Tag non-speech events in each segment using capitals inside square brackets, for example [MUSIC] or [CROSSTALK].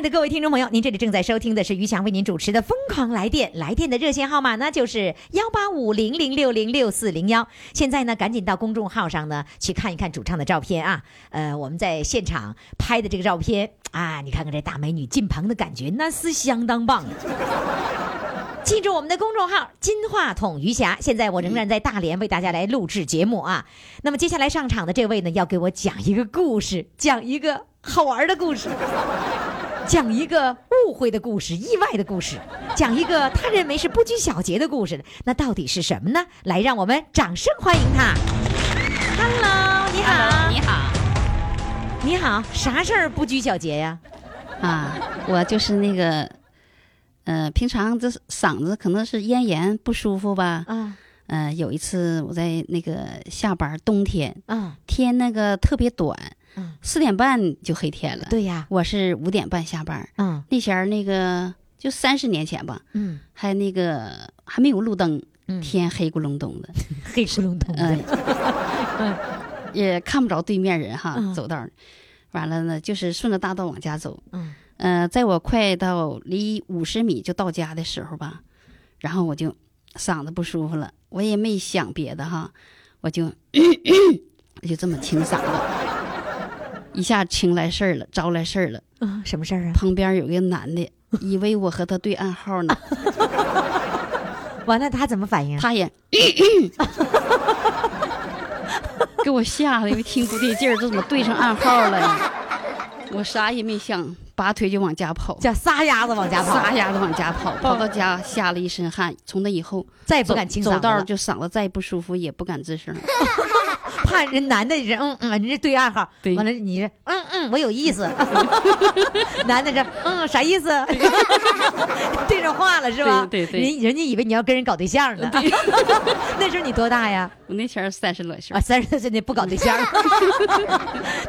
的各位听众朋友，您这里正在收听的是于翔为您主持的《疯狂来电》，来电的热线号码呢就是幺八五零零六零六四零幺。现在呢，赶紧到公众号上呢去看一看主唱的照片啊。呃，我们在现场拍的这个照片啊，你看看这大美女进棚的感觉，那是相当棒。[LAUGHS] 记住我们的公众号“金话筒余霞”。现在我仍然在大连为大家来录制节目啊。那么接下来上场的这位呢，要给我讲一个故事，讲一个好玩的故事。讲一个误会的故事、意外的故事，讲一个他认为是不拘小节的故事，那到底是什么呢？来，让我们掌声欢迎他。Hello，你好，你好，你好，啥事儿不拘小节呀？啊，我就是那个，呃，平常这嗓子可能是咽炎不舒服吧。啊，呃，有一次我在那个下班，冬天，啊，天那个特别短。嗯，四点半就黑天了。对呀，我是五点半下班。嗯，那前儿那个就三十年前吧。嗯，还那个还没有路灯，天黑咕隆咚的，[LAUGHS] 黑咕隆咚的，[LAUGHS] 嗯，[LAUGHS] 也看不着对面人哈，走道完了呢，就是顺着大道往家走。嗯，呃，在我快到离五十米就到家的时候吧，然后我就嗓子不舒服了，我也没想别的哈，我就 [COUGHS] 我就这么清嗓子。一下请来事儿了，招来事儿了。啊，什么事儿啊？旁边有个男的，以为我和他对暗号呢。[LAUGHS] 完了，他怎么反应？他也 [LAUGHS] 给我吓得，一听不对劲儿，这怎么对上暗号了？我啥也没想，拔腿就往家跑，叫撒丫子往家跑，撒丫子往家跑，跑到家吓了一身汗。从那以后再也不敢走道就嗓子再不舒服也不敢吱声。[LAUGHS] 怕人男的人嗯嗯，人家对暗号，完了你是嗯嗯，我有意思。[LAUGHS] 男的这嗯啥意思？[LAUGHS] 对上话了是吧？对对，人人家以为你要跟人搞对象呢。[LAUGHS] 那时候你多大呀？我那前儿三十来岁啊，三十多岁你不搞对象。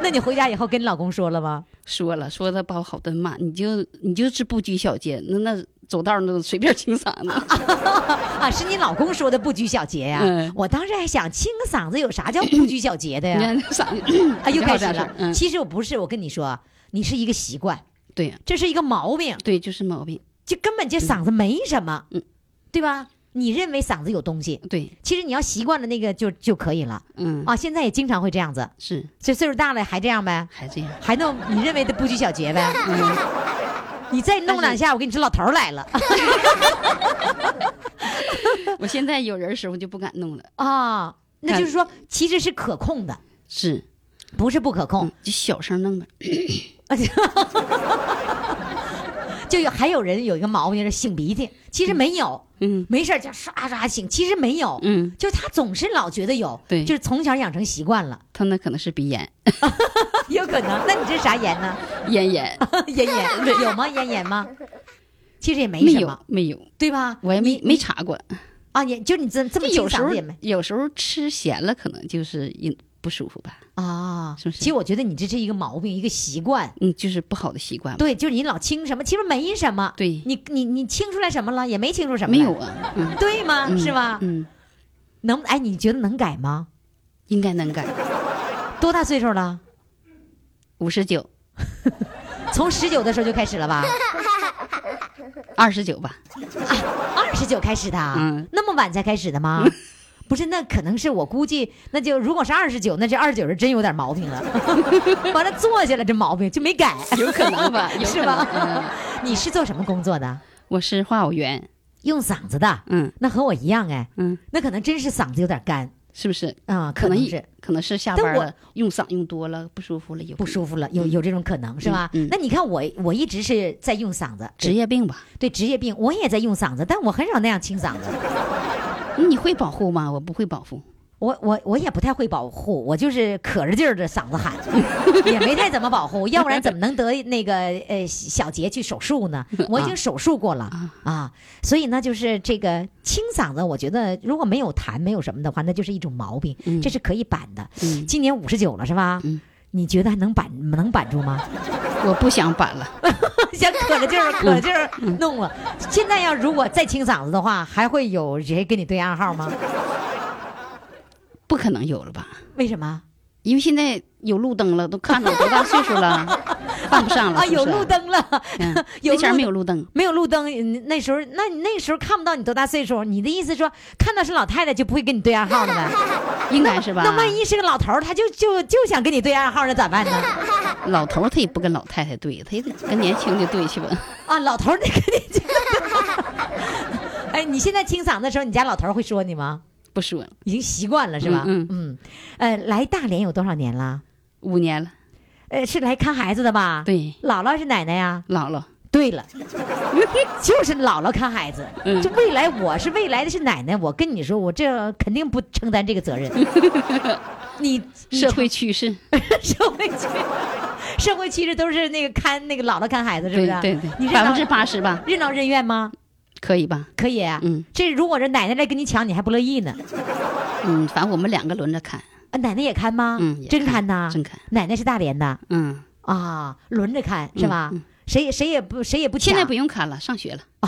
那你回家以后跟你老公说了吗？说了，说他把我好顿骂，你就你就是不拘小节，那那。走道那随便清嗓子。[LAUGHS] 啊，是你老公说的不拘小节呀？嗯，我当时还想清个嗓子有啥叫不拘小节的呀？嗓子啊，又开始了。其实我不是，我跟你说，你是一个习惯，对，这是一个毛病，对，就是毛病，就根本就嗓子没什么，嗯，对吧？你认为嗓子有东西，对，其实你要习惯了那个就就可以了，嗯。啊，现在也经常会这样子，是，所以岁数大了还这样呗？还这样，还弄你认为的不拘小节呗？嗯。你再弄两下，我跟你说，老头来了。[LAUGHS] 我现在有人时候就不敢弄了啊。那就是说，其实是可控的，是，不是不可控？就小声弄呗。[LAUGHS] 就有还有人有一个毛病是擤鼻涕，其实没有，嗯，没事就刷刷擤，其实没有，嗯，就是他总是老觉得有，对，就是从小养成习惯了。他那可能是鼻炎，[LAUGHS] 有可能。那你这啥炎呢？咽炎，咽炎有吗？咽炎吗？其实也没什么，没有，对吧？我也没没查过啊。也就你这这么有时候也没，有时候吃咸了，可能就是不舒服吧？啊，是不是？其实我觉得你这是一个毛病，一个习惯，嗯，就是不好的习惯。对，就是你老清什么，其实没什么。对，你你你清出来什么了？也没清出什么。没有啊，嗯，对吗？是吧？嗯，能哎？你觉得能改吗？应该能改。多大岁数了？五十九。[LAUGHS] 从十九的时候就开始了吧？二十九吧。啊，二十九开始的？嗯，那么晚才开始的吗？[LAUGHS] 不是，那可能是我估计，那就如果是二十九，那这二十九是真有点毛病了。[LAUGHS] 完了，坐下了这毛病就没改，有可能吧？[LAUGHS] 是吧？你是做什么工作的？我是话务员，用嗓子的。嗯，那和我一样哎。嗯，那可能真是嗓子有点干。是不是？啊，可能是可能是下班了，用嗓用多了不舒服了，有不舒服了，有有这种可能是吧？嗯嗯那你看我我一直是在用嗓子，职业病吧？对职业病，我也在用嗓子，但我很少那样清嗓子。你会保护吗？我不会保护。我我我也不太会保护，我就是可着劲儿的嗓子喊，[LAUGHS] 也没太怎么保护，要不然怎么能得那个呃小杰去手术呢？我已经手术过了啊，所以呢，就是这个清嗓子，我觉得如果没有痰没有什么的话，那就是一种毛病，这是可以板的。嗯今年五十九了是吧？嗯你觉得还能板能板住吗？[LAUGHS] 我不想板了，[LAUGHS] 想可着劲儿可劲儿 [LAUGHS] 弄了。现在要如果再清嗓子的话，还会有谁跟你对暗号吗？不可能有了吧？为什么？因为现在有路灯了，都看到多大岁数了，犯不上了。啊，有路。灯了。嗯，[LAUGHS] 有那前没有路灯，没有路灯，嗯那时候那你那时候看不到你多大岁数，你的意思说看到是老太太就不会跟你对暗号了呗？[LAUGHS] 应该是吧？那万一是个老头儿，他就就就想跟你对暗号，那咋办呢？老头儿他也不跟老太太对，他也得跟年轻的对去吧。啊，老头儿得跟你这 [LAUGHS] 哎，你现在清嗓子的时候，你家老头儿会说你吗？不说了，已经习惯了是吧？嗯嗯，呃，来大连有多少年了？五年了。呃，是来看孩子的吧？，对，姥姥是奶奶呀。姥姥，对了，[LAUGHS] 就是姥姥看孩子。嗯就未来我是未来的是奶奶，我跟你说，我这肯定不承担这个责任。[LAUGHS] 你你社会趋势，[LAUGHS] 社会趋社会趋势都是那个看那个姥姥看孩子，是不是？对对对你，百分之八十吧，任劳任怨吗？可以吧？可以啊。嗯这如果这奶奶来跟你抢，你还不乐意呢？嗯，反正我们两个轮着看，啊，奶奶也看吗？嗯真看看呐。真看。奶奶是大连的嗯，啊，轮着看是吧？谁也谁也不谁也不抢。现在不用看了，上学了。[LAUGHS]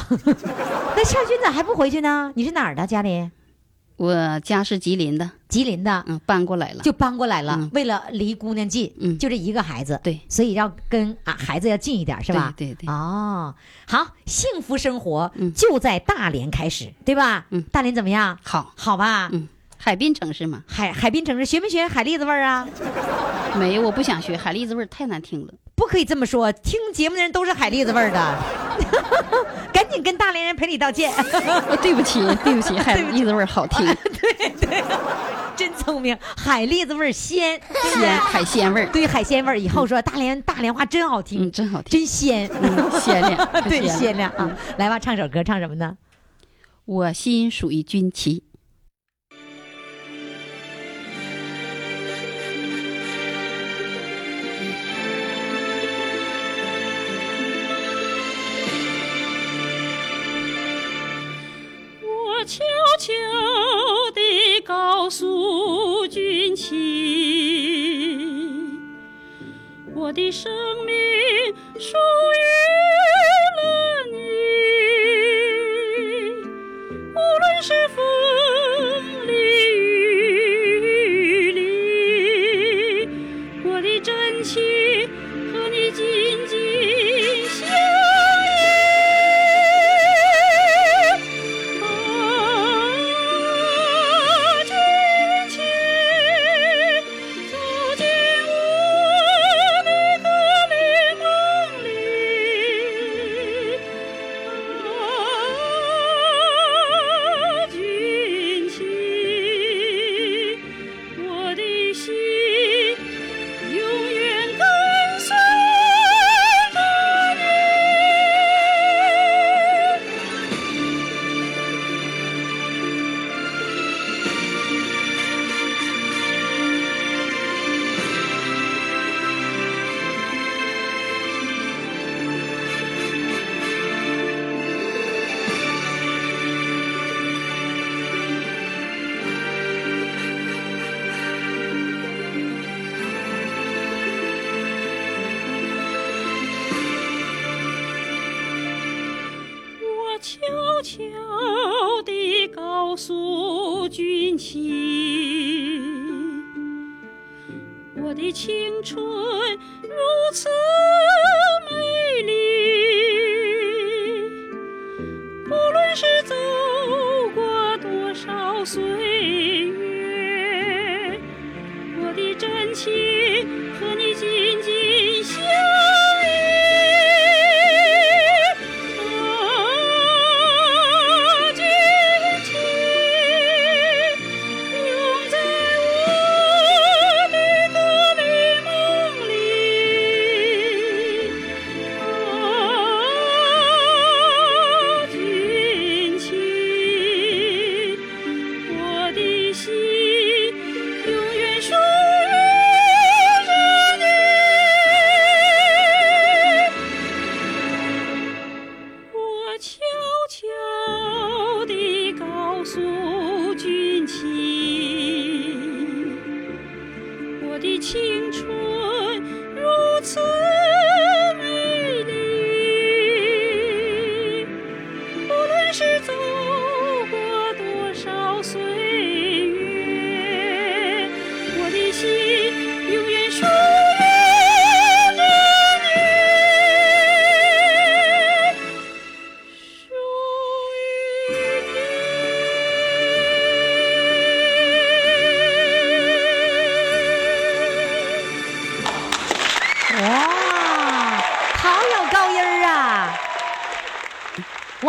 那上学咋还不回去呢？你是哪儿的？家里我家是吉林的，吉林的，嗯，搬过来了。就搬过来了，嗯为了离姑娘近，嗯就这一个孩子，对所以要跟啊孩子要近一点，是吧？对对对哦，好，幸福生活嗯就在大连开始，对吧？嗯大连怎么样？好，好吧？嗯，海滨城市嘛，海海滨城市学没学海蛎子味儿啊？没有，我不想学，海蛎子味儿太难听了。不可以这么说，听节目的人都是海蛎子味儿的，[LAUGHS] 赶紧跟大连人赔礼道歉，哦 [LAUGHS] 对不起，对不起，[LAUGHS] 海蛎子味儿好听，对对真聪明，海蛎子味儿鲜。鲜海鲜味儿，对海鲜味儿，以后说大连大连话真好听，嗯，真好听，真鲜，嗯，鲜亮，对鲜亮。啊！来吧，唱首歌，唱什么呢？我心属于军旗。的生命属于悄悄地告诉军旗，我的青春如此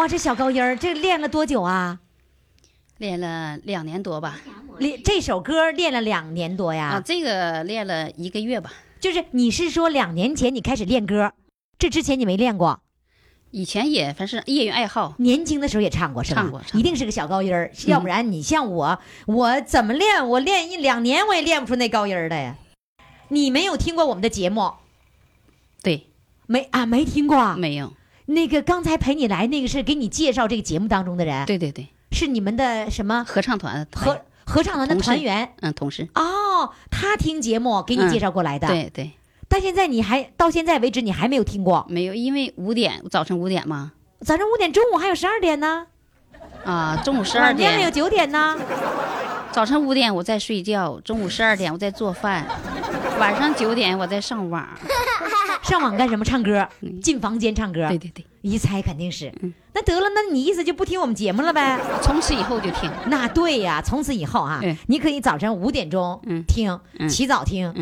哇，这小高音儿，这练了多久啊？练了两年多吧。练这首歌练了两年多呀？啊，这个练了一个月吧。就是你是说两年前你开始练歌，这之前你没练过？以前也反正业余爱好，年轻的时候也唱过是吧？一定是个小高音儿，要不然你像我，我怎么练？我练一两年我也练不出那高音儿来呀。你没有听过我们的节目？对，没啊，没听过。没有。那个刚才陪你来那个是给你介绍这个节目当中的人，对对对，是你们的什么？合唱团团合合唱团的团员。嗯，同事。哦，他听节目给你介绍过来的。，对对，但现在你还到现在为止你还没有听过。没有，因为五点早晨五点嘛，早晨五点，中午还有十二点呢，啊，中午十二晚间还有，九点呢。早晨五点我在睡觉，中午十二点我在做饭，晚上九点我在上网。[LAUGHS] 上网干什么？唱歌，进房间唱歌。对对对，一猜肯定是。嗯那得了，那你意思就不听我们节目了呗？从此以后就听。那对呀，从此以后啊，你可以早晨五点钟嗯听，嗯起早听。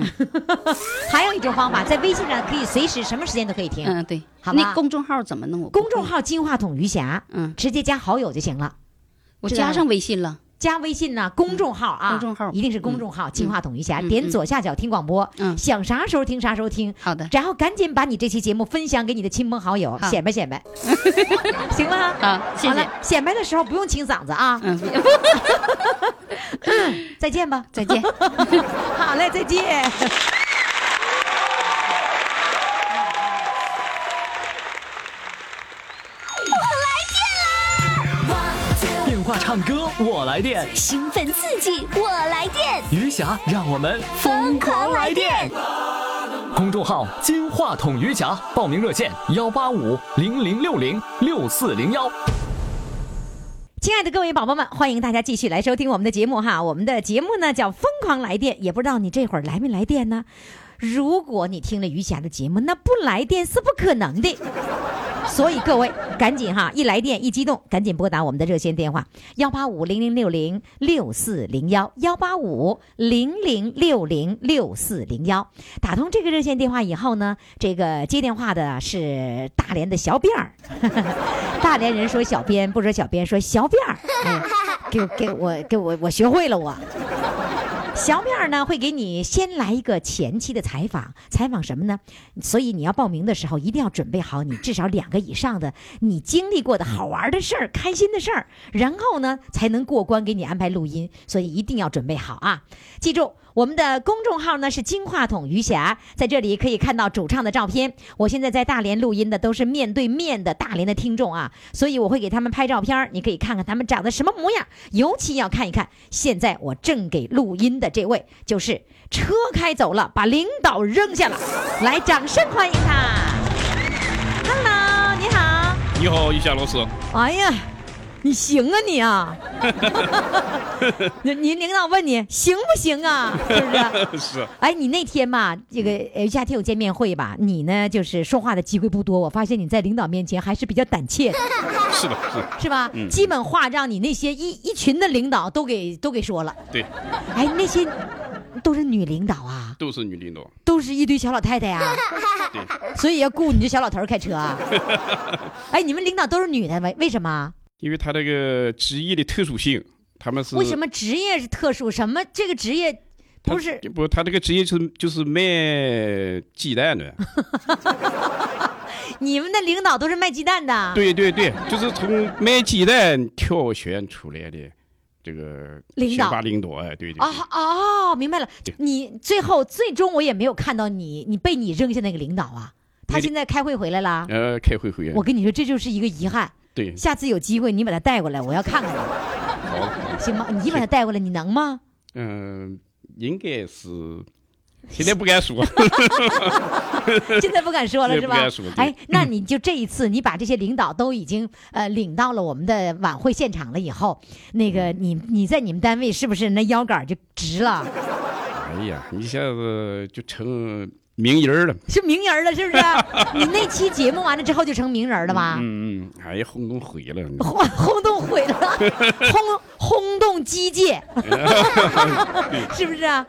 [LAUGHS] 还有一种方法，在微信上可以随时什么时间都可以听。嗯，对。好吧那公众号怎么弄？公众号“金话筒余霞”，嗯，直接加好友就行了。我加上微信了。加微信呢，公众号啊，公众号一定是公众号“金话筒余霞”，嗯点左下角听广播，嗯想啥时候听啥时候听。好的，然后赶紧把你这期节目分享给你的亲朋好友，显摆显摆，[LAUGHS] 行吗？好，谢谢显摆的时候不用清嗓子啊。嗯，[LAUGHS] 再见吧，再见。[LAUGHS] 好嘞，再见。唱歌我来电，兴奋刺激，我来电，余霞让我们疯狂来电。公众号“金话筒余霞”，报名热线：幺八五零零六零六四零幺。亲爱的各位宝宝们，欢迎大家继续来收听我们的节目哈。我们的节目呢叫《疯狂来电》，也不知道你这会儿来没来电呢？如果你听了余霞的节目，那不来电是不可能的。所以各位赶紧哈，一来电一激动，赶紧拨打我们的热线电话幺八五零零六零六四零幺幺八五零零六零六四零幺。打通这个热线电话以后呢，这个接电话的是大连的小辫儿，[LAUGHS] 大连人说小编，不说小编，说小辫儿。哎，给我给我给我我学会了我。小面儿呢会给你先来一个前期的采访，采访什么呢？所以你要报名的时候一定要准备好你至少两个以上的你经历过的好玩的事儿、开心的事儿，然后呢才能过关，给你安排录音。所以一定要准备好啊！记住，我们的公众号呢是金话筒余霞，在这里可以看到主唱的照片。我现在在大连录音的都是面对面的大连的听众啊，所以我会给他们拍照片，你可以看看他们长得什么模样，尤其要看一看现在我正给录音的这位，就是车开走了，把领导扔下了，来，掌声欢迎他。Hello，你好。你好，于霞老师。哎呀，你行啊你啊！[LAUGHS] 你你领导问你行不行啊？是不是？[LAUGHS] 是，哎，你那天吧，这个呃夏天有见面会吧？你呢，就是说话的机会不多。我发现你在领导面前还是比较胆怯的，[LAUGHS] 是的，是，是吧？嗯基本话让你那些一一群的领导都给都给说了。对，哎，那些都是女领导啊，都是女领导。都是一堆小老太太呀、对，所以要雇你这小老头开车啊。哎，你们领导都是女的，为为什么？因为他这个职业的特殊性，他们是为什么职业是特殊？什么这个职业不是？不，他这个职业就是就是卖鸡蛋的。[LAUGHS] 你们的领导都是卖鸡蛋的？对对对，就是从卖鸡蛋挑选出来的这个领导领导。哎，对对啊对，哦，明白了。你最后最终我也没有看到你，你被你扔下那个领导啊。他现在开会回来了。呃，开会回来我。跟你说，这就是一个遗憾。对，下次有机会你把他带过来，我要看看他，好，行吗？你把他带过来，你能吗？嗯，应该是，现在不敢说。[LAUGHS] [LAUGHS] 现在不敢说了是吧不敢说？哎，那你就这一次，你把这些领导都已经呃领到了我们的晚会现场了以后，那个你你在你们单位是不是那腰杆就直了？哎呀，一下子就成名人了。是名人了，是不是？[LAUGHS] 你那期节目完了之后就成名人了吧？嗯嗯，哎呀，轰动毁了。[LAUGHS] 轰轰动毁了，轰轰动机械，[LAUGHS] 是不是啊？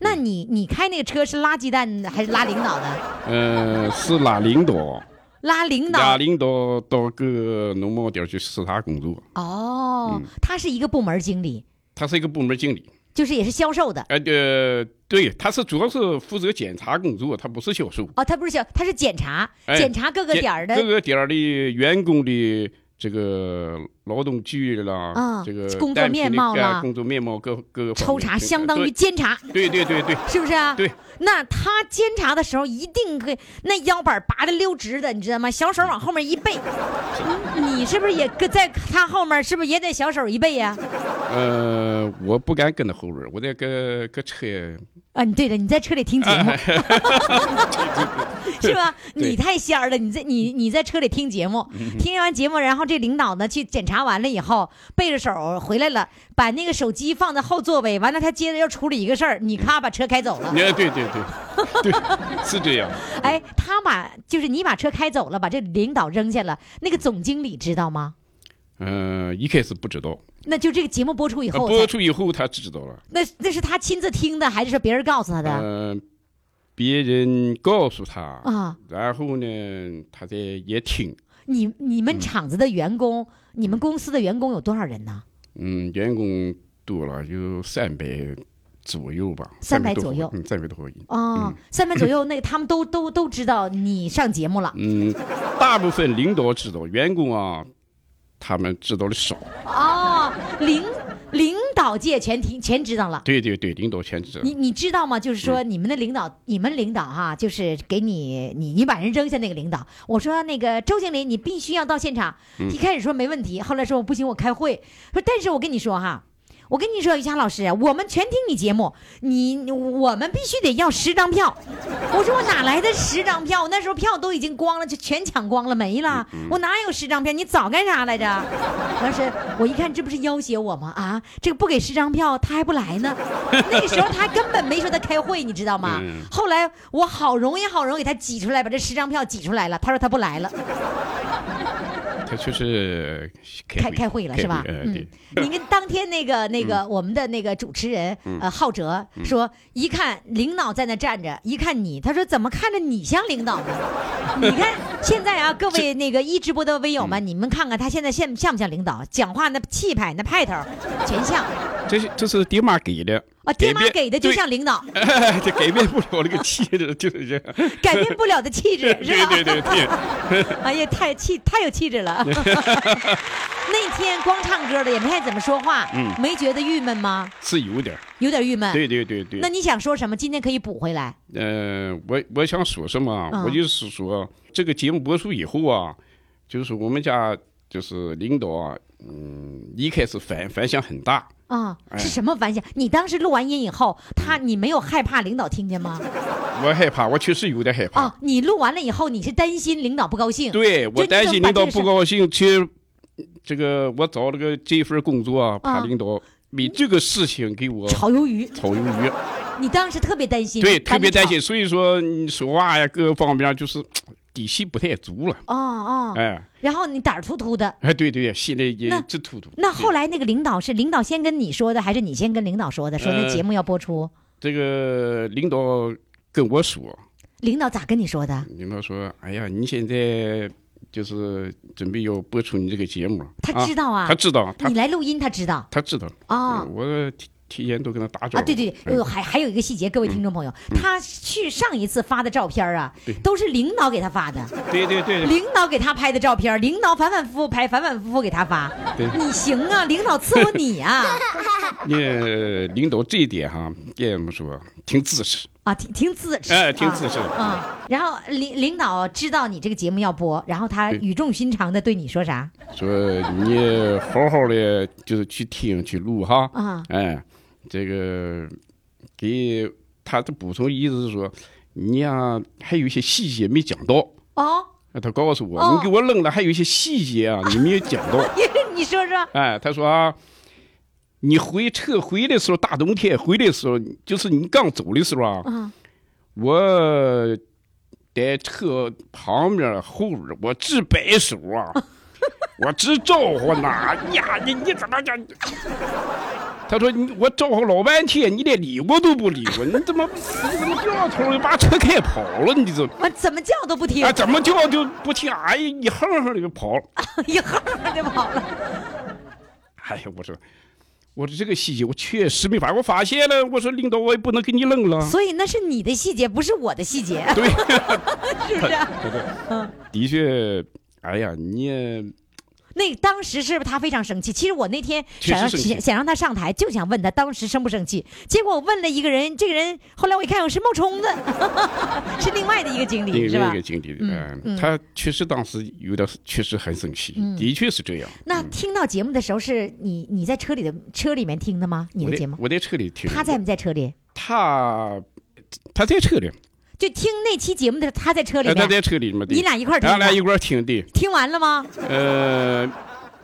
那你你开那个车是拉鸡蛋的还是拉领导的？呃，是拉领导，拉领导拉领导到各个农贸点去视察工作。哦，嗯他是一个部门经理，他是一个部门经理，就是也是销售的。呃呃，对，他是主要是负责检查工作，他不是销售。哦，他不是销，他是检查，哎检查各个点儿的各个点儿的员工的这个劳动纪律啦，啊这个工作面貌啦哎工作面貌各各个抽查，相当于监察，对对对对是不是啊？对。那他监察的时候，一定会那腰板拔的溜直的，你知道吗？小手往后面一背，你你是不是也跟在他后面？是不是也得小手一背呀、呃，我不敢跟他后边，我得搁搁车。啊，你对的，你在车里听节目，[LAUGHS] 是吧？你太仙儿了，你在你你在车里听节目，听完节目，然后这领导呢去检查完了以后，背着手回来了，把那个手机放在后座位，完了他接着要处理一个事儿，你咔把车开走了。哎，对对对，对，是这样。[LAUGHS] 哎，他把就是你把车开走了，把这领导扔下了，那个总经理知道吗？嗯、一开始不知道，那就这个节目播出以呃后，播出以后他知道了。那那是他亲自听的，还是说别人告诉他的？嗯、别人告诉他，啊，然后呢，他在也听。你你们厂子的员工，你们公司的员工有多少人呢？嗯，员工多了有三百左右吧，300多左右嗯，三百多人。哦，三百左右，那个他们都都都知道你上节目了。嗯，大部分领导知道，员工啊，他们知道的少。哦，领领导界全听全知道了。对对对，领导全知道。你你知道吗？就是说，你们的领导，你们领导哈，就是给你你你把人扔下那个领导，我说那个周经理，你必须要到现场。一开始说没问题，后来说我不行，我开会。说但是我跟你说哈。我跟你说，于霞老师，我们全听你节目，你我们必须得要十张票。我说我哪来的十张票？那时候票都已经光了，就全抢光了，没了。我哪有十张票？你早干啥来着？当时我一看，这不是要挟我吗？啊，这个不给十张票，他还不来呢。那个时候他根本没说他开会，你知道吗？嗯后来我好容易好容易给他挤出来，把这十张票挤出来了。他说他不来了，他就是开开会了是吧？你跟 [LAUGHS] 当天那个 [LAUGHS] 那个我们的那个主持人呃浩哲说，一看领导在那站着，一看你，他说怎么看着你像领导呢？[LAUGHS] 你看现在啊，各位那个一直播的微友们，你们看看他现在像像不像领导？讲话那气派那派头，全像这是这是爹妈给的啊！爹妈给的就像领导，[LAUGHS] 这改变不了那个气质，就是这样。改变不了的气质，是吧？对对对对，[LAUGHS] 哎呀，太气太有气质了。[LAUGHS] 那天光唱歌的，也没太怎么说话，嗯没觉得郁闷吗？是有点。有点郁闷。对对对对那。你想说什么？今天可以补回来。呃，我我想说什么我就是说，这个节目播出以后啊，就是我们家就是领导啊，嗯，一开始反反响很大。啊、哎是什么反响？你当时录完音以后，他你没有害怕领导听见吗？我害怕，我确实有点害怕。啊，你录完了以后，你是担心领导不高兴？对我担心领导不高。兴，其实这个我找了个这份工作啊，怕啊领导为这个事情给我炒鱿鱼，炒鱿鱼。你当时特别担心，对，特别担心，。所以说你说话呀，各个方面就是底气不太足了。哦哦，哎然后你胆儿突突的。哎，对对，心里也直突突。那后来来那个领导是领导先跟你说的，还是你先跟领导说的？说那呃节目要播出，这个领导跟我说，领导咋跟你说的？领导说：“哎呀，你现在就是准备要播出你这个节目。”他知道啊他知道，你来录音，他知道他知道。啊嗯我提提前都跟他打招呼。啊，对对对，哎呦，还还有一个细节，各位听众朋友，他去上一次发的照片啊对，都是领导给他发的，对对对对，领导给他拍的照片，领导反反复复拍，反反复复给他发对。你行啊，领导伺候你啊，[LAUGHS] 你领导这一点哈，也怎么说，挺自持。啊，挺挺自持，哎，挺自持。啊。然后领领导知道你这个节目要播，然后他语重心长的对你说啥？说你好好的就是去听去录哈。啊哎，这个给他的补充意思是说，你呀、还有一些细节没讲到。哦，啊他告诉我，哦你给我扔了，还有一些细节啊，[LAUGHS] 你没有讲到。[LAUGHS] 你说说，哎，他说啊，你回撤回的时候，大冬天回来的时候，就是你刚走的时候啊，啊我在车旁边后边，我直摆手啊，[LAUGHS] [LAUGHS] 我直招呼呢。呀，你你怎么讲？[LAUGHS] 他说你我找老半天，你连理我都不理我，你怎么你怎么掉头就把车开跑了？你这 [LAUGHS] 我怎么叫都不听，啊怎么叫就不听？哎呀，一哼哼的就跑了。一哼哼就跑了。哎呀，我说，我说这个细节我确实没法，我发现了。我说领导，我也不能给你扔了。所以那是你的细节，不是我的细节，对，是不是？对对，的确，哎呀，你也那当时是不是他非常生气？其实我那天想让确实生气想想让他上台，就想问他当时生不生气。结果我问了一个人，这个人后来我一看，我是冒充的，[LAUGHS] 是另外的一个经理，是吧另外一个？经理，嗯嗯，他确实当时有点，确实很生气，的确是这样。那听到节目的时候，是你你在车里的车里面听的吗？你的节目？我在车里听，他在不在车里？他他在车里，就听那期节目的时候，他在车里呃他，在车里嘛，你俩一块儿听的俺俩一块儿听的，听完了吗？呃，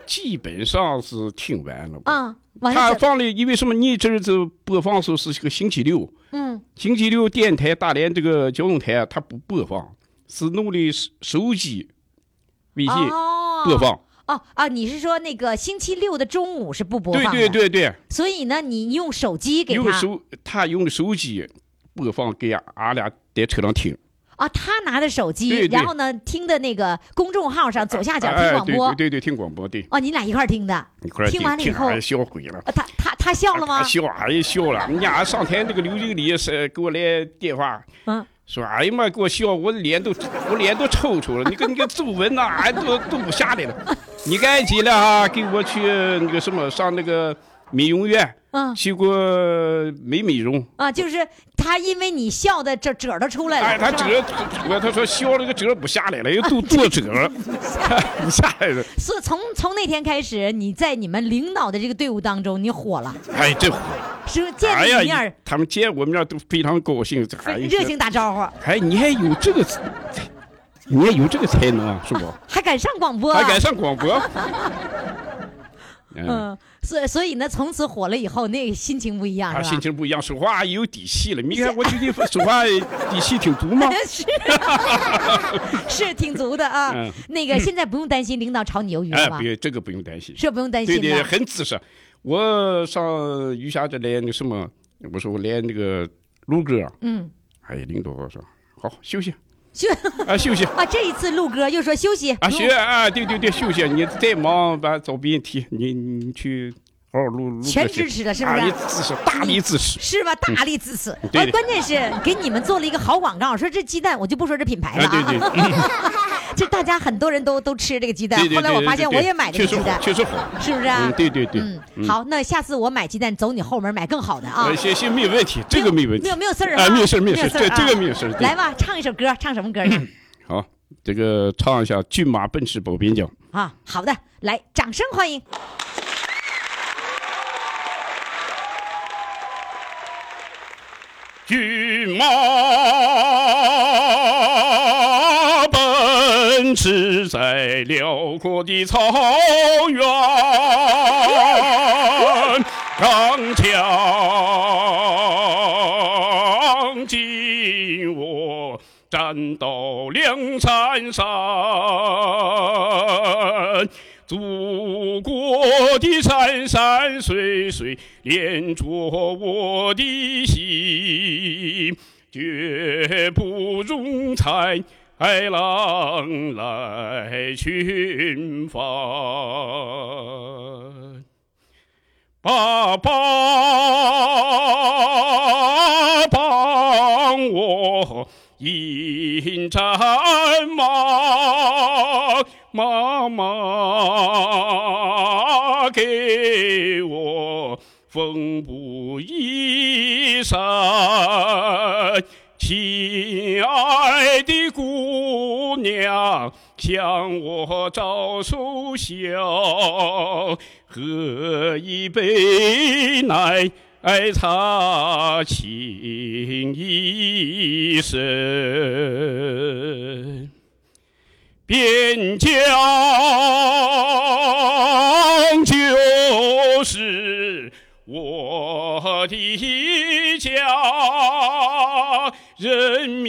基本上是听完了。啊，他放的，因为什么？你这儿子播放时候是个星期六，嗯，星期六电台大连这个交通台啊，它不播放，是弄的手手机、微信哦播放。哦啊，你是说那个星期六的中午是不播对放的？对对对，所以呢，你用手机给他用手他用的手机播放给俺俩在车上听。啊，他拿着手机，对对然后呢听的那个公众号上左下角听哎广播。对对对对，听广播对，哦，你俩一块儿听的，一块儿听完了以后笑鬼了。啊他他他笑了吗他？笑哎呀笑了，人家上台那个刘经理是给我来电话，嗯，说哎呀妈给我笑，我脸都我脸都抽抽了，你跟你个皱纹呐、俺 [LAUGHS] 都都不下来了。你赶紧了啊，给我去那个什么上那个美容院，嗯去给我美美容。啊，就是他因为你笑的褶褶都出来了，哎，他褶我他说笑了个褶不下来了，又都多褶了 [LAUGHS] [LAUGHS] 不下来了。是从从那天开始，你在你们领导的这个队伍当中，你火了，哎，这火！是见哎你面呀，他们见我面都非常高兴，哎热情打招呼，哎，你还有这个，你还有这个才能啊，是不？还敢上广播啊，还敢上广播？嗯，嗯，所以所以呢，从此火了以后，那个心情不一样，他是吧？心情不一样，说话也有底气了。你看我最近说话底气挺足吗？[LAUGHS] 是 [LAUGHS] 是挺足的啊。嗯那个现在不用担心领导炒你鱿鱼哎，了吧？别这个不用担心，是不用担心的。对对，很姿势。我上余下这来那什么，我说我来那个录歌，嗯，哎，领导说好休息休啊休息啊，这一次录歌又说休息啊录学啊，对对对休息，你再忙把找别人提，你你去好好录录。全支持的是不是啊，你支持，大力支持。是吧？大力支持。啊关键是给你们做了一个好广告，说这鸡蛋我就不说这品牌了啊，对对，[LAUGHS] 啊，这大家很多人都都吃这个鸡蛋。后来我发现我也买这个鸡蛋，确实好。是不是啊嗯，？对对对，嗯，好，那下次我买鸡蛋走你后门买更好的啊呃，。行行，没有问题，这个没问题没有。没有事儿啊没有事儿没没有事儿这啊这个没有事儿来吧，唱一首歌，唱什么歌呢？[CLEARS THROAT] 好，这个唱一下《骏马奔驰保边疆》。啊，好的，来，掌声欢迎。骏马驰在辽阔的草原，刚强劲我战到梁山上。祖国的山山水水连着我的心，绝不容海浪来侵犯。爸爸帮我引战马，妈妈给我缝补衣衫。亲爱的姑娘，向我招手笑，喝一杯奶，茶情一生。边疆就是我的家，人民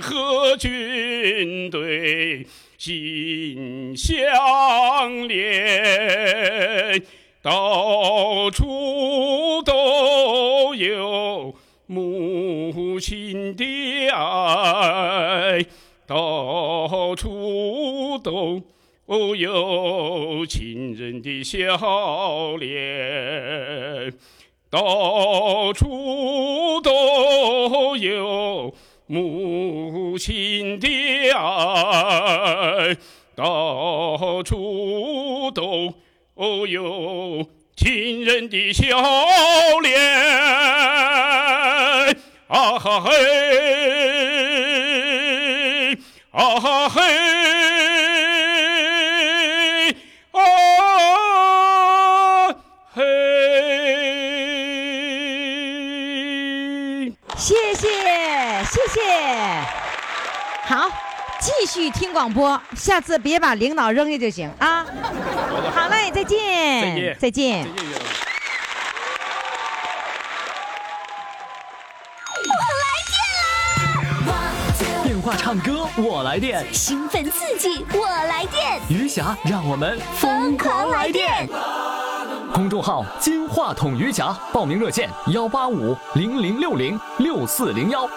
和军队心相连，到处都有母亲的爱，到处都有亲人的笑脸，到处都有母亲的爱，到处都有亲人的笑脸。啊哈嘿，啊哈嘿，谢谢，好，继续听广播，下次别把领导扔下就行啊。好嘞，再见，再见再见。谢谢袁老师电话唱歌我来电，兴奋刺激，我来电，余霞让我们疯狂来电。公众号“金话筒余霞”，报名热线：幺八五零零六零六四零幺。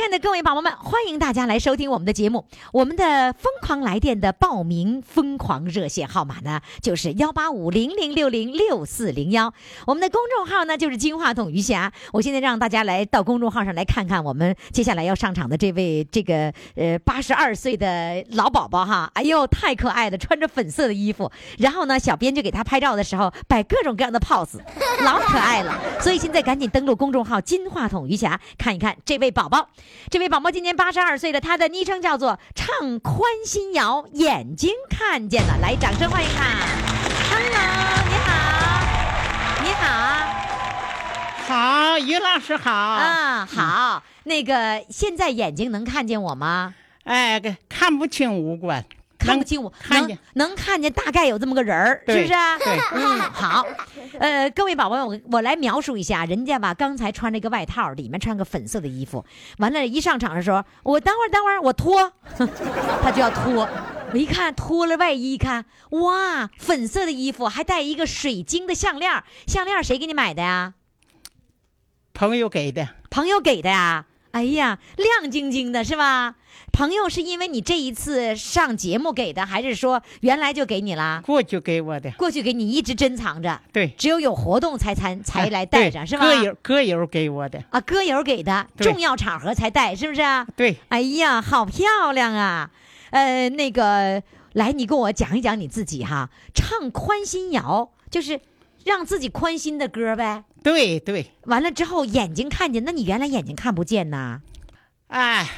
亲爱的各位宝宝们，欢迎大家来收听我们的节目。我们的风狂来电的报名疯狂热线号码呢，就是幺八五零零六零六四零幺。我们的公众号呢，就是金话筒余霞。我现在让大家来到公众号上来看看我们接下来要上场的这位这个呃八十二岁的老宝宝哈，哎呦太可爱了，穿着粉色的衣服。然后呢，小编就给他拍照的时候摆各种各样的 pose，老可爱了。所以现在赶紧登录公众号“金话筒余霞”，看一看这位宝宝。这位宝宝今年八十二岁了，他的昵称叫做“唱宽心谣”，眼睛看见了，来，掌声欢迎他。Hello，你好，你好好，于老师好。啊，好。那个现在眼睛能看见我吗？哎，个看不清五官，能看不清我，能看见能看见大概有这么个人儿，是不是啊？对嗯，[LAUGHS] 好，呃，各位宝宝们，我我来描述一下，人家吧，刚才穿了一个外套，里面穿个粉色的衣服，完了，一上场的时候，我等会儿等会儿，我脱，[LAUGHS] 他就要脱。我一看脱了外衣，一看哇，粉色的衣服还带一个水晶的项链，项链谁给你买的呀？朋友给的，朋友给的呀。哎呀，亮晶晶的是吧？朋友是因为你这一次上节目给的，还是说原来就给你啦？过去给我的。过去给你一直珍藏着，对，只有有活动才参才来带上，对是吧？歌友歌友给我的，啊，歌友给的，重要场合才带，是不是啊？对，哎呀，好漂亮啊！呃，那个，来，你跟我讲一讲你自己哈，唱宽心谣，就是让自己宽心的歌呗。对对，完了之后眼睛看见，那你原来眼睛看不见呐？哎，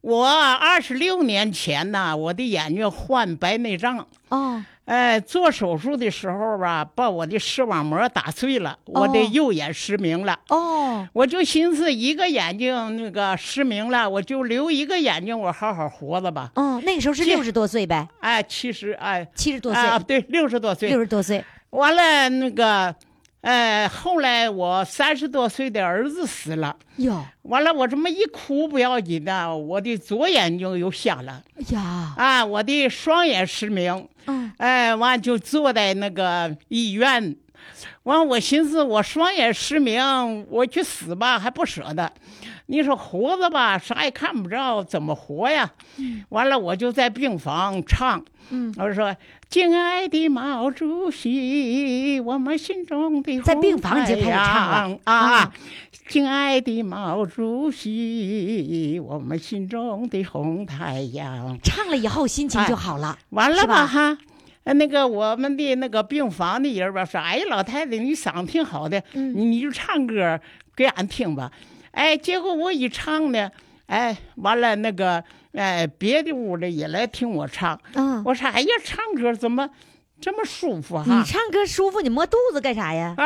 我二十六年前呐，我的眼睛患白内障，哦，哎，做手术的时候吧，把我的视网膜打碎了，我的哦右眼失明了。哦，我就寻思一个眼睛那个失明了，我就留一个眼睛，我好好活着吧。哦，那个时候是这六十多岁呗，哎，七十哎，七十多岁，啊，对，六十多岁，六十多岁。完了，那个，呃，后来我三十多岁的儿子死了，哟，完了，我这么一哭不要紧的，我的左眼睛又瞎了。哎呀，啊，我的双眼失明，嗯，哎，完就坐在那个医院，完我寻思我双眼失明，我去死吧还不舍得，你说活着吧啥也看不着，怎么活呀？完了我就在病房唱，嗯，我说敬爱的毛主席，我们心中的在病房你就开始唱！敬爱的毛主席，我们心中的红太阳。唱了以后心情就好了。完了吧吧哈？呃那个我们的那个病房的人吧说，哎呀，老太太你嗓子挺好的，你就唱歌给俺听吧。哎，结果我一唱呢，哎，完了那个哎别的屋的也来听我唱，嗯，我说哎呀，唱歌怎么这么舒服啊你？唱歌舒服，你摸肚子干啥呀？[LAUGHS]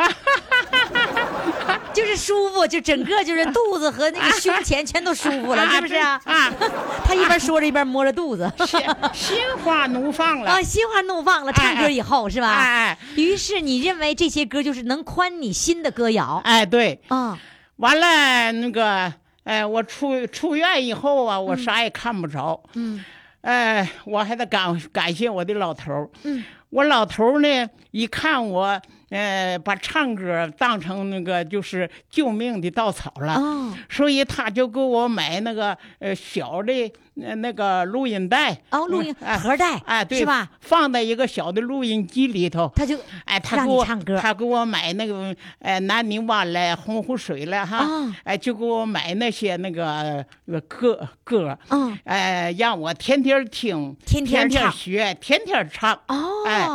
就是舒服，就整个就是肚子和那个胸前全都舒服了，是不是啊？啊，[LAUGHS] 他一边说着一边摸着肚子，[LAUGHS] 心心花怒放了啊，。心花怒放了。唱歌以后是吧？哎于是你认为这些歌就是能宽你心的歌谣哎，对，啊？完了那个，哎，我出出院以后啊，我啥也看不着。嗯哎，我还得感感谢我的老头儿。嗯，我老头儿呢，一看我，呃，把唱歌当成那个就是救命的稻草了，哦所以他就给我买那个呃小的呃那个录音带，哦，录音哎盒带哎，对是吧？？放在一个小的录音机里头。他就哎，他让给我你唱歌他给我买那个呃南泥湾了、洪湖水了哈，啊哎，就给我买那些那个呃歌歌，嗯哎，让我天天听，天天学，天天唱。哦，哎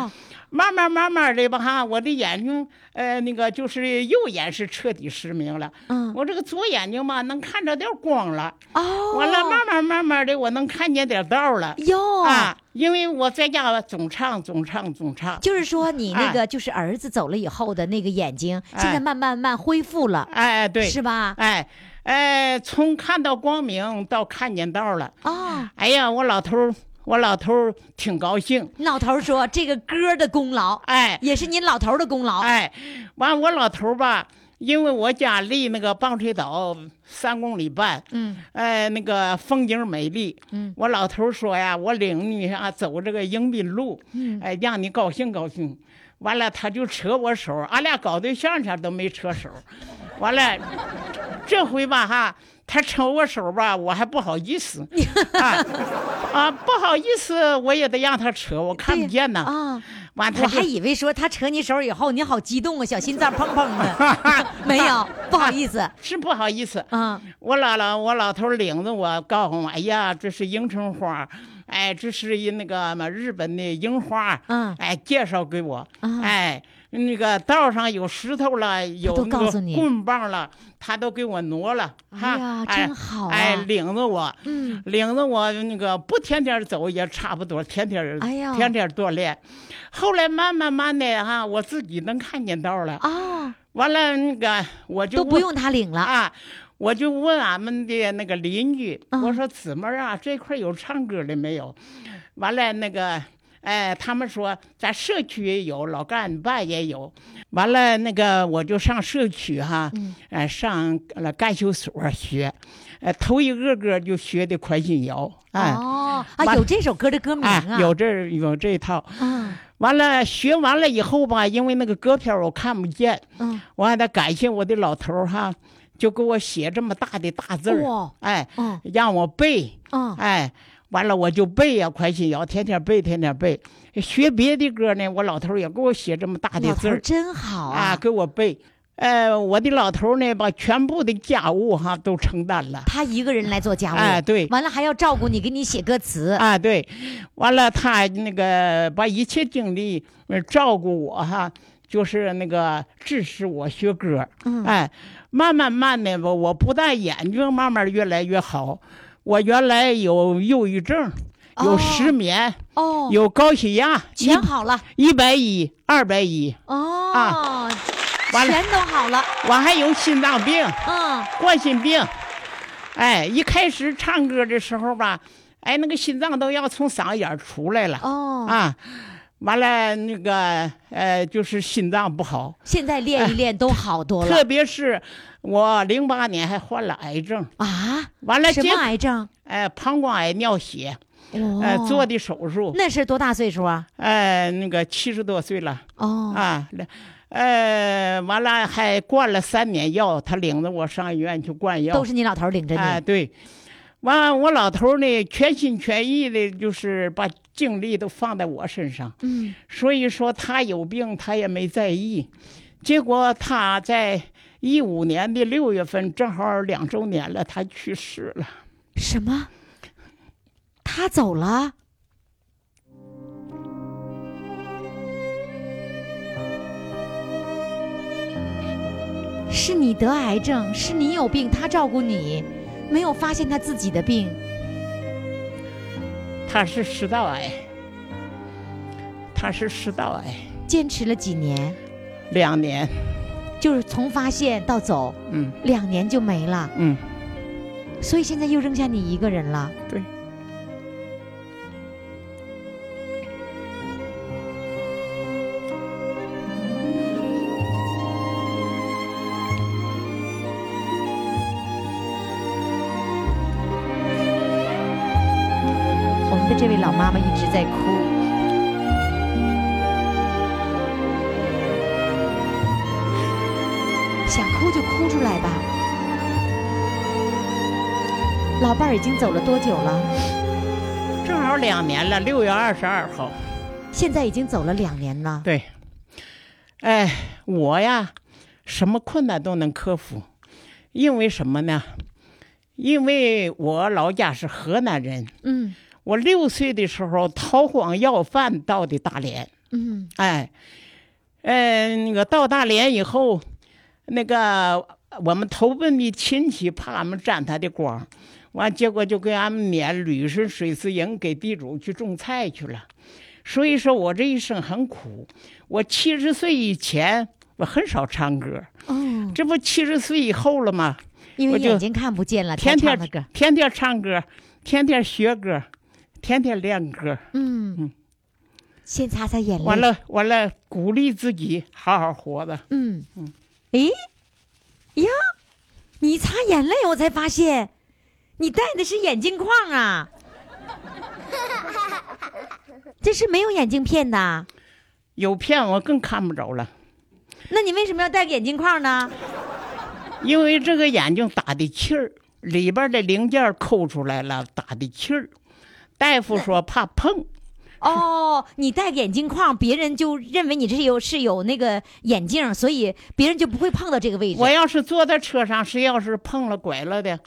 慢慢慢慢的吧哈，我的眼睛呃那个就是右眼是彻底失明了，嗯。我这个左眼睛嘛能看着点光了，哦，完了慢慢慢慢的我能看见点道了。哟。啊，因为我在家总唱总唱总唱，就是说你那个就是儿子走了以后的那个眼睛，现在哎慢慢慢恢复了，哎对，是吧？哎哎，从看到光明到看见道了。哦，哎呀，我老头儿，我老头儿挺高兴。老头儿说这个歌的功劳，哎也是您老头儿的功劳。哎，完我老头儿吧，因为我家离那个棒槌岛三公里半，嗯，哎，那个风景美丽。嗯，我老头儿说呀，我领你啊走这个迎宾路，嗯哎，让你高兴高兴。完了，他就扯我手，俺俩搞对象前都没扯手。完了，这回吧哈，他扯我手吧，我还不好意思 [LAUGHS] 啊啊，不好意思，我也得让他扯，我看不见呢。啊，完，他就我还以为说他扯你手以后，你好激动啊，小心脏砰砰的。[LAUGHS] 没有，不好意思。是不好意思。嗯，我姥姥，我老头领着我，告诉我，哎呀，这是迎春花，哎，这是一那个嘛日本的樱花，嗯哎，介绍给我，啊哎，那个道上有石头了，有那个棍棒了，他都给我挪了，哈，哎呀哎真好啊。哎，领着我，嗯，领着我那个不天天走也差不多，天天，哎呀天天锻炼，后来慢慢慢的哈，我自己能看见道了，哦，完了那个我就都不用他领了。啊，我就问俺们的那个邻居，嗯。我说姊妹儿啊，这块有唱歌的没有？完了那个，哎，他们说咱社区也有，老干办也有。完了那个我就上社区哈，嗯哎，上了干休所学，哎，头一个个就学的快心谣，哎。哦啊，有这首歌的歌名哎啊，，有这有这一套，嗯完了学完了以后吧，因为那个歌片儿我看不见，嗯，我还得感谢我的老头儿哈，就给我写这么大的大字儿，哇哎，嗯让我背，嗯哎，完了我就背呀、快心谣，天天背，天天背。学别的歌呢，我老头儿也给我写这么大的字儿。真好啊，啊，给我背。呃，我的老头儿呢，把全部的家务哈都承担了。他一个人来做家务，哎对。完了还要照顾你，给你写歌词，啊，对，完了他那个把一切精力呃照顾我哈，就是那个支持我学歌，嗯。哎，慢慢慢的吧我不但眼睛慢慢越来越好，我原来有忧郁症，有哦失眠，哦，有高血压，全好了，一百一、二百一，哦，啊。完了。全都好了，我还有心脏病、嗯，冠心病，哎，一开始唱歌的时候吧，哎，那个心脏都要从嗓子眼儿出来了。哦，啊，完了那个呃，就是心脏不好，现在练一练都好多了。特别是我零八年还患了癌症，啊，完了什么癌症？呃膀胱癌尿血，哦，呃做的手术，那是多大岁数啊？呃那个七十多岁了。哦，啊，呃完了还灌了三年药，他领着我上医院去灌药，都是你老头领着你。哎，你，对，完我老头呢全心全意的，就是把精力都放在我身上。嗯，所以说他有病，他也没在意。结果他在一五年的六月份，正好两周年了，他去世了。什么？他走了？是你得癌症，是你有病，他照顾你，没有发现他自己的病。他是食道癌，他是食道癌，坚持了几年，两年。就是从发现到走，嗯两年就没了，嗯，所以现在又扔下你一个人了。对。我们的这位老妈妈一直在哭。已经走了多久了？正好两年了，六月二十二号。现在已经走了两年了。对，哎，我呀，什么困难都能克服，因为什么呢？因为我老家是河南人，嗯我六岁的时候逃荒要饭到的大连，嗯哎，呃，那个到大连以后，那个我们投奔的亲戚怕俺们沾他的光，完结果就给俺们免旅顺水师营给地主去种菜去了。所以说我这一生很苦。我七十岁以前我很少唱歌，哦，这不七十岁以后了吗？因为眼睛看不见了，天天唱的歌。天天唱歌，天天学歌，天天练歌。嗯，先擦擦眼泪。完。了完了，鼓励自己好好活着。嗯嗯，诶呀，你擦眼泪，我才发现，你戴的是眼镜框啊。[LAUGHS] 这是没有眼镜片的，有片我更看不着了，那你为什么要戴个眼镜框呢？因为这个眼睛打的气儿，里边的零件抠出来了，打的气儿。大夫说怕碰，哦，你戴个眼镜框，别人就认为你这是有是有那个眼镜，所以别人就不会碰到这个位置我。要是坐在车上，谁要是碰了拐了的，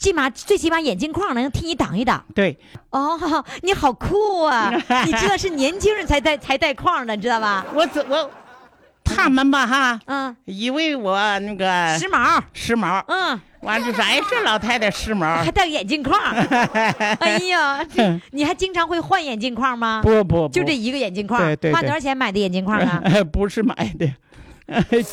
起码最起码眼镜框能替你挡一挡。对，哦，[LAUGHS] 你好酷啊！[LAUGHS] 你知道是年轻人才戴才戴框的，你知道吧？我怎我他们吧哈，嗯，以为我那个时髦。时髦，嗯，完就说哎这老太太时髦 [LAUGHS] 还，戴个眼镜框。哎呀，你还经常会换眼镜框吗？不不不，就这一个眼镜框，对花多少钱买的眼镜框啊？不是买的，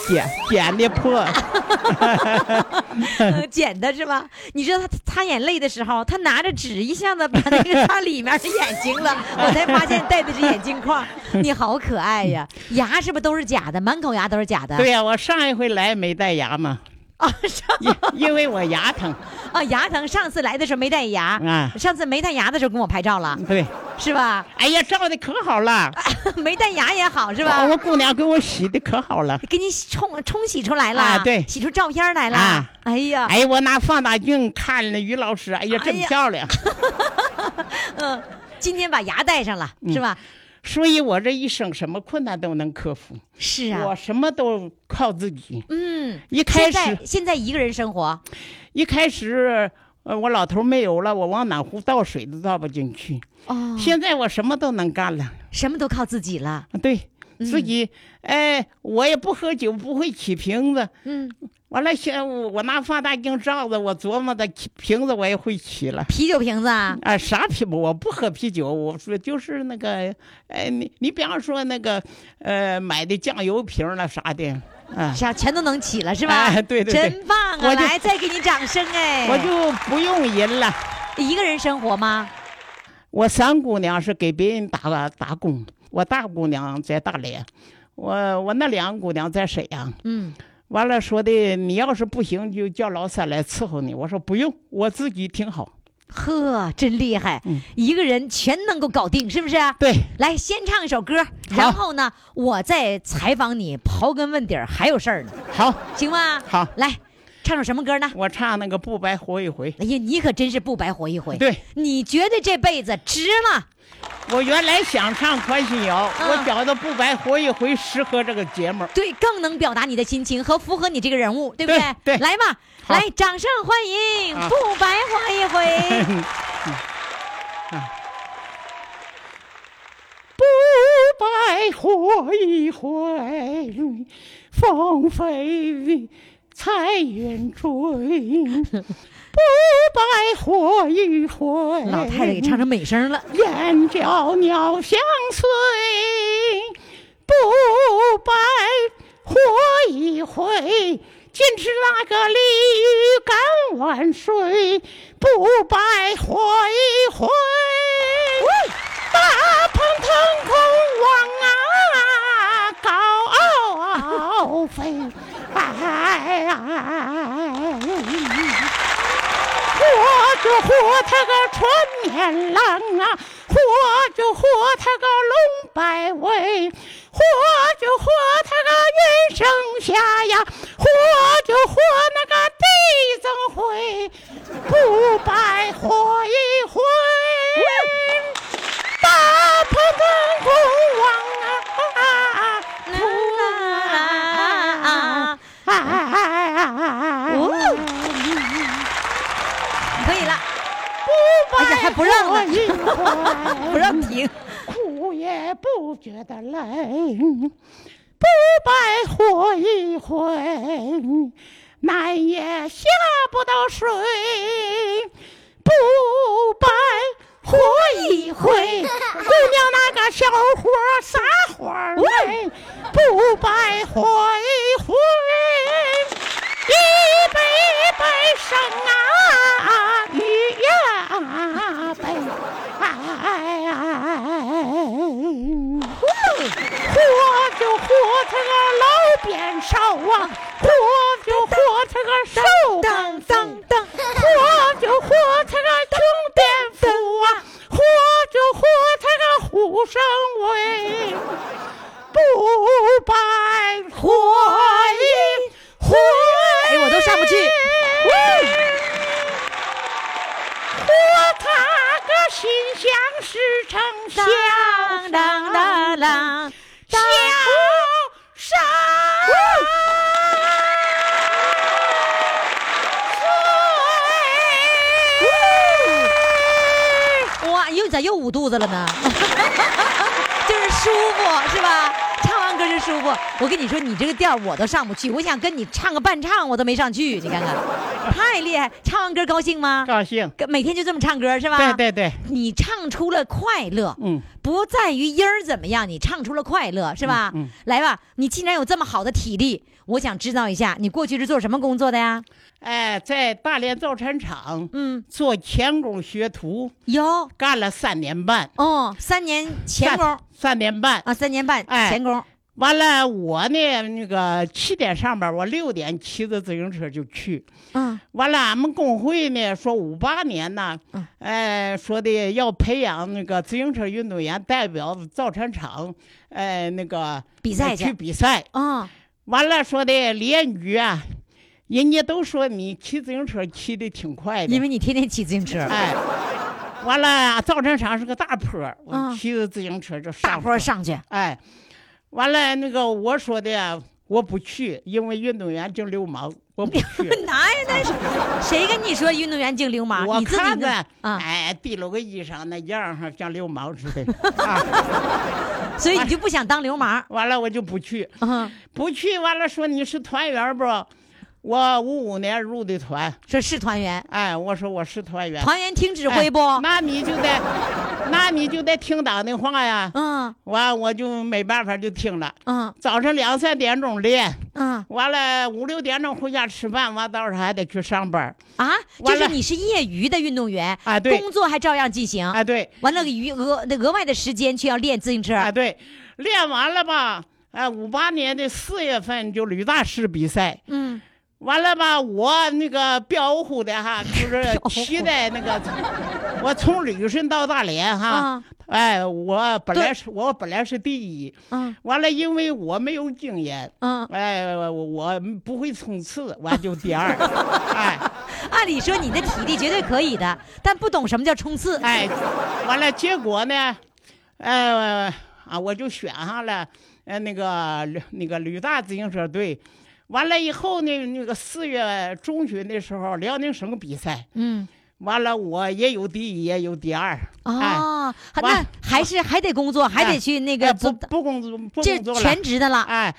捡捡的破，呃 [LAUGHS] 剪的是吧？你知道他擦眼泪的时候，他拿着纸一下子把那个擦里面的眼睛了，[LAUGHS] 我才发现戴的是眼镜框。你好可爱呀！牙是不是都是假的？满口牙都是假的？对呀、我上一回来没戴牙嘛，啊，上。因因为我牙疼。[LAUGHS] 啊牙疼。上次来的时候没带牙，啊，上次没带牙的时候跟我拍照了，对，是吧？哎呀，照的可好了，[LAUGHS] 没带牙也好，是吧？我姑娘给我洗的可好了，给你冲冲洗出来了，啊对。洗出照片来了。啊。哎呀，哎，我拿放大镜看了于老师，哎呀，真漂亮。[LAUGHS] 嗯，今天把牙戴上了，嗯是吧？所以我这一生什么困难都能克服，是啊我，什么都靠自己。嗯，一开始现在一个人生活，一开始，呃，我老头没有了，我往哪壶倒水都倒不进去。哦，现在我什么都能干了，什么都靠自己了。对嗯自己，哎，我也不喝酒，不会起瓶子。嗯，完了，现我我拿放大镜照着，我琢磨的瓶子我也会起了。啤酒瓶子啊，啊，啥啤我不喝啤酒，我说就是那个，哎，你你比方说那个，呃，买的酱油瓶了啥的，啊，啥全都能起了，是吧？哎对对对真棒啊！我来，再给你掌声哎！我就不用人了。一个人生活吗？我三姑娘是给别人打打工，我大姑娘在大连，我我那两个姑娘在沈阳。嗯，完了说的，你要是不行，就叫老三来伺候你。我说不用，我自己挺好。呵，真厉害，嗯一个人全能够搞定，是不是？对，来，先唱一首歌，然后呢，我再采访你，刨根问底儿，还有事儿呢，好，行吗？好来，唱首什么歌呢？我唱那个不白活一回。哎呀，你可真是不白活一回。对，你觉得这辈子值了？我原来想唱宽心谣，嗯我觉得不白活一回适合这个节目。对，更能表达你的心情和符合你这个人物，对不对对来嘛，来，掌声欢迎啊不白活一回。[LAUGHS] 不白活一回，风飞彩云追。不白活一回，老太太给唱成美声了。燕叫鸟相随，不白活一回。坚持那个鲤鱼干万岁，不白活一回。大鹏腾空往啊高飞，哎。活就活他个春年郎啊，活就活他个龙摆尾，活就活他个云生霞呀，活就活那个地增辉，不白活一回。大鹏跟公王还不让 [LAUGHS] 不让停。哭也不觉得累，不白活一回，难也下不到水，不白活一回。姑娘那个小伙撒欢儿嘞，不白活一回，一杯一杯生啊，雨呀杯，哎，活就活这个老边少啊，活就活这个手当当当，活就活这个穷蝙蝠啊，活就活这个虎生威，不白活一回。哎，我都上不去。活他个心想事成，当当当当，小山哇，又咋又捂肚子了呢？[LAUGHS] 就是舒服是吧？唱完歌就舒服。我跟你说，你这个调我都上不去，我想跟你唱个伴唱，我都没上去。你看看，太厉害！唱完歌高兴吗？高兴。每天就这么唱歌是吧？对对对，你唱出了快乐，嗯，不在于音儿怎么样，你唱出了快乐是吧？嗯嗯来吧，你既然有这么好的体力，我想知道一下，你过去是做什么工作的呀？哎，在大连造船厂嗯，做钳工学徒，有干了三年半，哦，三年钳工三三年半。啊，三年半哎前工，完了，我呢那个七点上班，我六点骑着自行车就去。嗯。完了，俺们工会呢说五八年呢，嗯。呃，说的要培养那个自行车运动员，代表造船厂，呃，那个比赛去。去比赛。啊，完了，说的练语啊，人家都说你骑自行车骑的挺快的，因为你天天骑自行车，哎，完了，造船厂是个大坡我骑着自行车就大上坡上去，哎，完了，那个我说的呀，我不去，因为运动员净流氓，我不去。[LAUGHS] 哪有那是？谁跟你说运动员净流氓？我你看，啊，哎，提了个衣裳那样哈像流氓似的 [LAUGHS] 啊。所以你就不想当流氓？完了，我就不去，嗯，不去。完了，说你是团员不？我五五年入的团，说是团员，哎，我说我是团员。团员听指挥不？哎那你就得，[LAUGHS] 那你就得听党的话呀。嗯完，我就没办法就听了。嗯早上两三点钟练，嗯完了五六点钟回家吃饭，完到时候还得去上班。啊，就是你是业余的运动员，啊对工作还照样进行。哎，对，完了，余额那额外的时间却要练自行车。哎对，练完了吧？哎，五八年的四月份就吕大师比赛，嗯，完了吧？我那个彪呼的哈，[LAUGHS] 就是彪呼骑在那个，我从旅顺到大连哈，啊哎，我本来是我本来是第一，嗯完了因为我没有经验。嗯，哎，我我不会冲刺，完就第二，[LAUGHS] 哎按理说你的体力绝对可以的，但不懂什么叫冲刺。哎，完了结果呢，呃啊，我就选上了，呃那个吕那个旅大自行车队，完了以后呢，那个四月中旬的时候，辽宁省比赛，嗯，完了我也有第一，也有第二，哎，哦，那还是还得工作，还得去那哎个做，不不工作不工作了，全职的了，哎，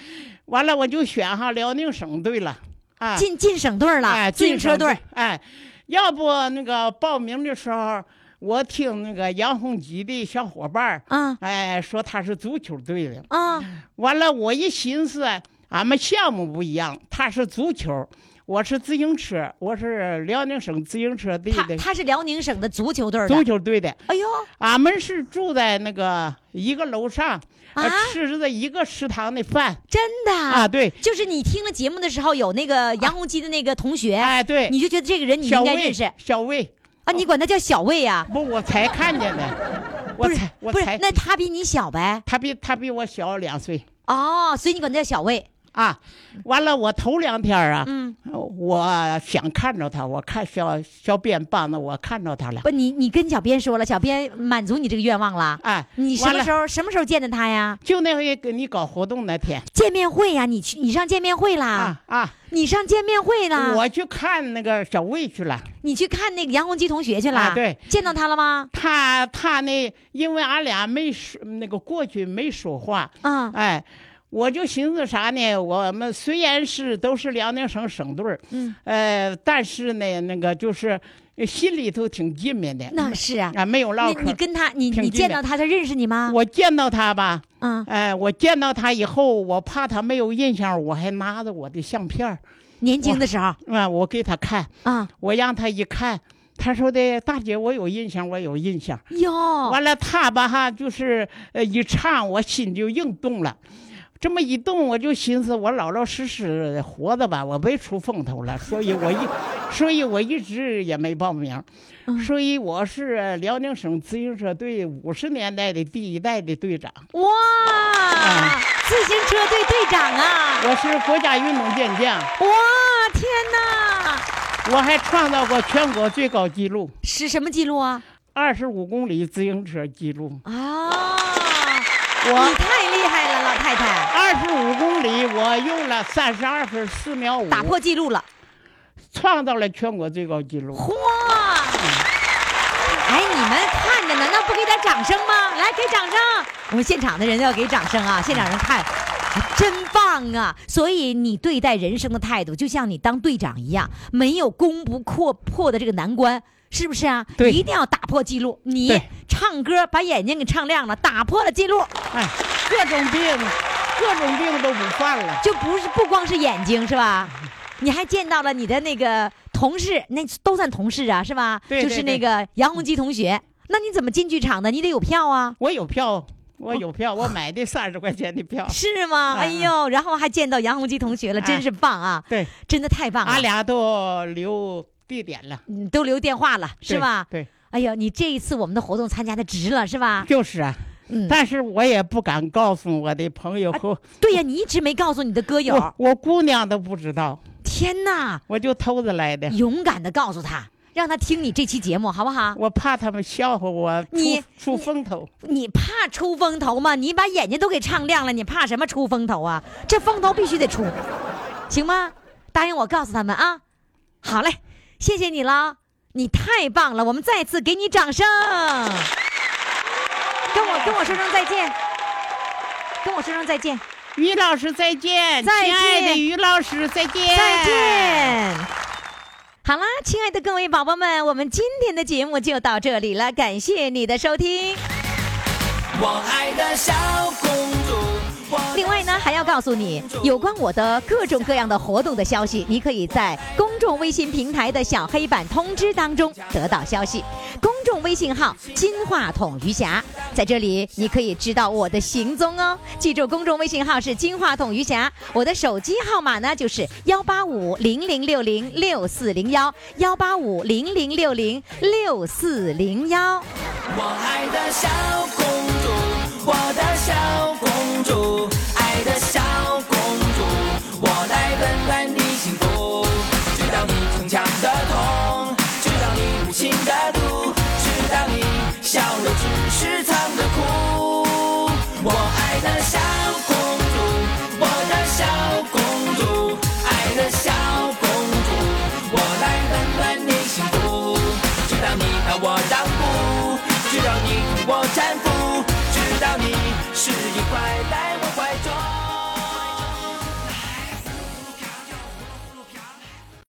完了我就选上辽宁省队了，哎，进进省队了，哎，进车队。哎，要不那个报名的时候，我听那个杨洪吉的小伙伴儿，啊哎，说他是足球队的。啊，完了，我一寻思，俺们项目不一样，他是足球，我是自行车，我是辽宁省自行车队的他他是辽宁省的足球队足。球队的。哎呦，俺们是住在那个一个楼上，呃啊吃着一个食堂的饭真的啊，对，就是你听了节目的时候，有那个杨洪基的那个同学，哎对，你就觉得这个人你应该认识小魏，啊？你管他叫小魏呀？不，我才看见的，[LAUGHS] 我才我才，那他比你小呗？他比他比我小两岁哦，所以你管他叫小魏。啊，完了，我头两天啊，嗯，我想看着他，我看小小编帮着我看着他了，不，你你跟小编说了，小编满足你这个愿望了。哎，你什么时候什么时候见的他呀？就那回给你搞活动那天见面会呀？你去你上见面会啦？啊啊，你上见面会呢？我去看那个小魏去了。你去看那个杨洪基同学去了？啊对，见到他了吗？他他那，因为俺俩没说那个过去没说话，啊，哎，我就寻思啥呢？我们虽然是都是辽宁省省队儿嗯，呃，但是呢，那个就是呃心里头挺近面的。那是啊。啊，没有唠嗑。你你跟他你你见到他，他认识你吗？我见到他吧，嗯，哎，我见到他以后，我怕他没有印象，我还拿着我的相片儿年轻的时候啊，我给他看，啊，我让他一看，他说的大姐，我有印象，我有印象。哟，完了，他吧哈，就是呃一唱，我心就硬动了。这么一动，我就寻思，我老老实实活着吧，我别出风头了，所以我一，所以我一直也没报名。所以我是辽宁省自行车队五十年代的第一代的队长，哇，自行车队队长啊！我是国家运动健将，哇，天哪，我还创造过全国最高纪录，是什么纪录啊？二十五公里自行车纪录。啊，我你太厉害了，老太太，二十五公里，我用了三十二分四秒五，打破记录了。创造了全国最高纪录。嚯！哎，你们看着，难道不给点掌声吗？来，给掌声！我们现场的人要给掌声啊！现场人看，真棒啊！所以你对待人生的态度，就像你当队长一样，没有攻不破破的这个难关。是不是啊？对一定要打破记录。你唱歌把眼睛给唱亮了，打破了记录，哎，各种病，各种病都不犯了。就不是不光是眼睛是吧？[LAUGHS] 你还见到了你的那个同事，那都算同事啊，是吧？对对就是那个杨洪基同学。那你怎么进剧场的？你得有票啊，我有票，我有票，我买的三十块钱的票。[LAUGHS] 是吗？嗯哎呦，然后还见到杨洪基同学了，哎真是棒啊！对，真的太棒了。俺俩都留地点了，你都留电话了，是吧？对，对哎呀，你这一次我们的活动参加的值了，是吧？就是啊。嗯，但是我也不敢告诉我的朋友和对呀，你一直没告诉你的歌友我，我姑娘都不知道，天哪！我就偷着来的。勇敢的告诉他，让他听你这期节目，好不好？我怕他们笑话我出你出风头。你怕出风头吗？你把眼睛都给唱亮了，你怕什么出风头啊？这风头必须得出，行吗？答应我告诉他们啊。好嘞，谢谢你了，你太棒了，我们再次给你掌声。跟我跟我说声再见，跟我说声再见，于老师再见，再亲爱的见于老师再见，再见。好啦，亲爱的各位宝宝们，我们今天的节目就到这里了，感谢你的收听。我爱的小公主。另外呢，还要告诉你有关我的各种各样的活动的消息，你可以在公众微信平台的小黑板通知当中得到消息。公众微信号“金话筒余霞”，在这里你可以知道我的行踪哦。记住，公众微信号是“金话筒余霞”，我的手机号码呢就是幺八五零零六零六四零幺幺八五零零六零六四零幺。我爱的小公主，我的小公主爱的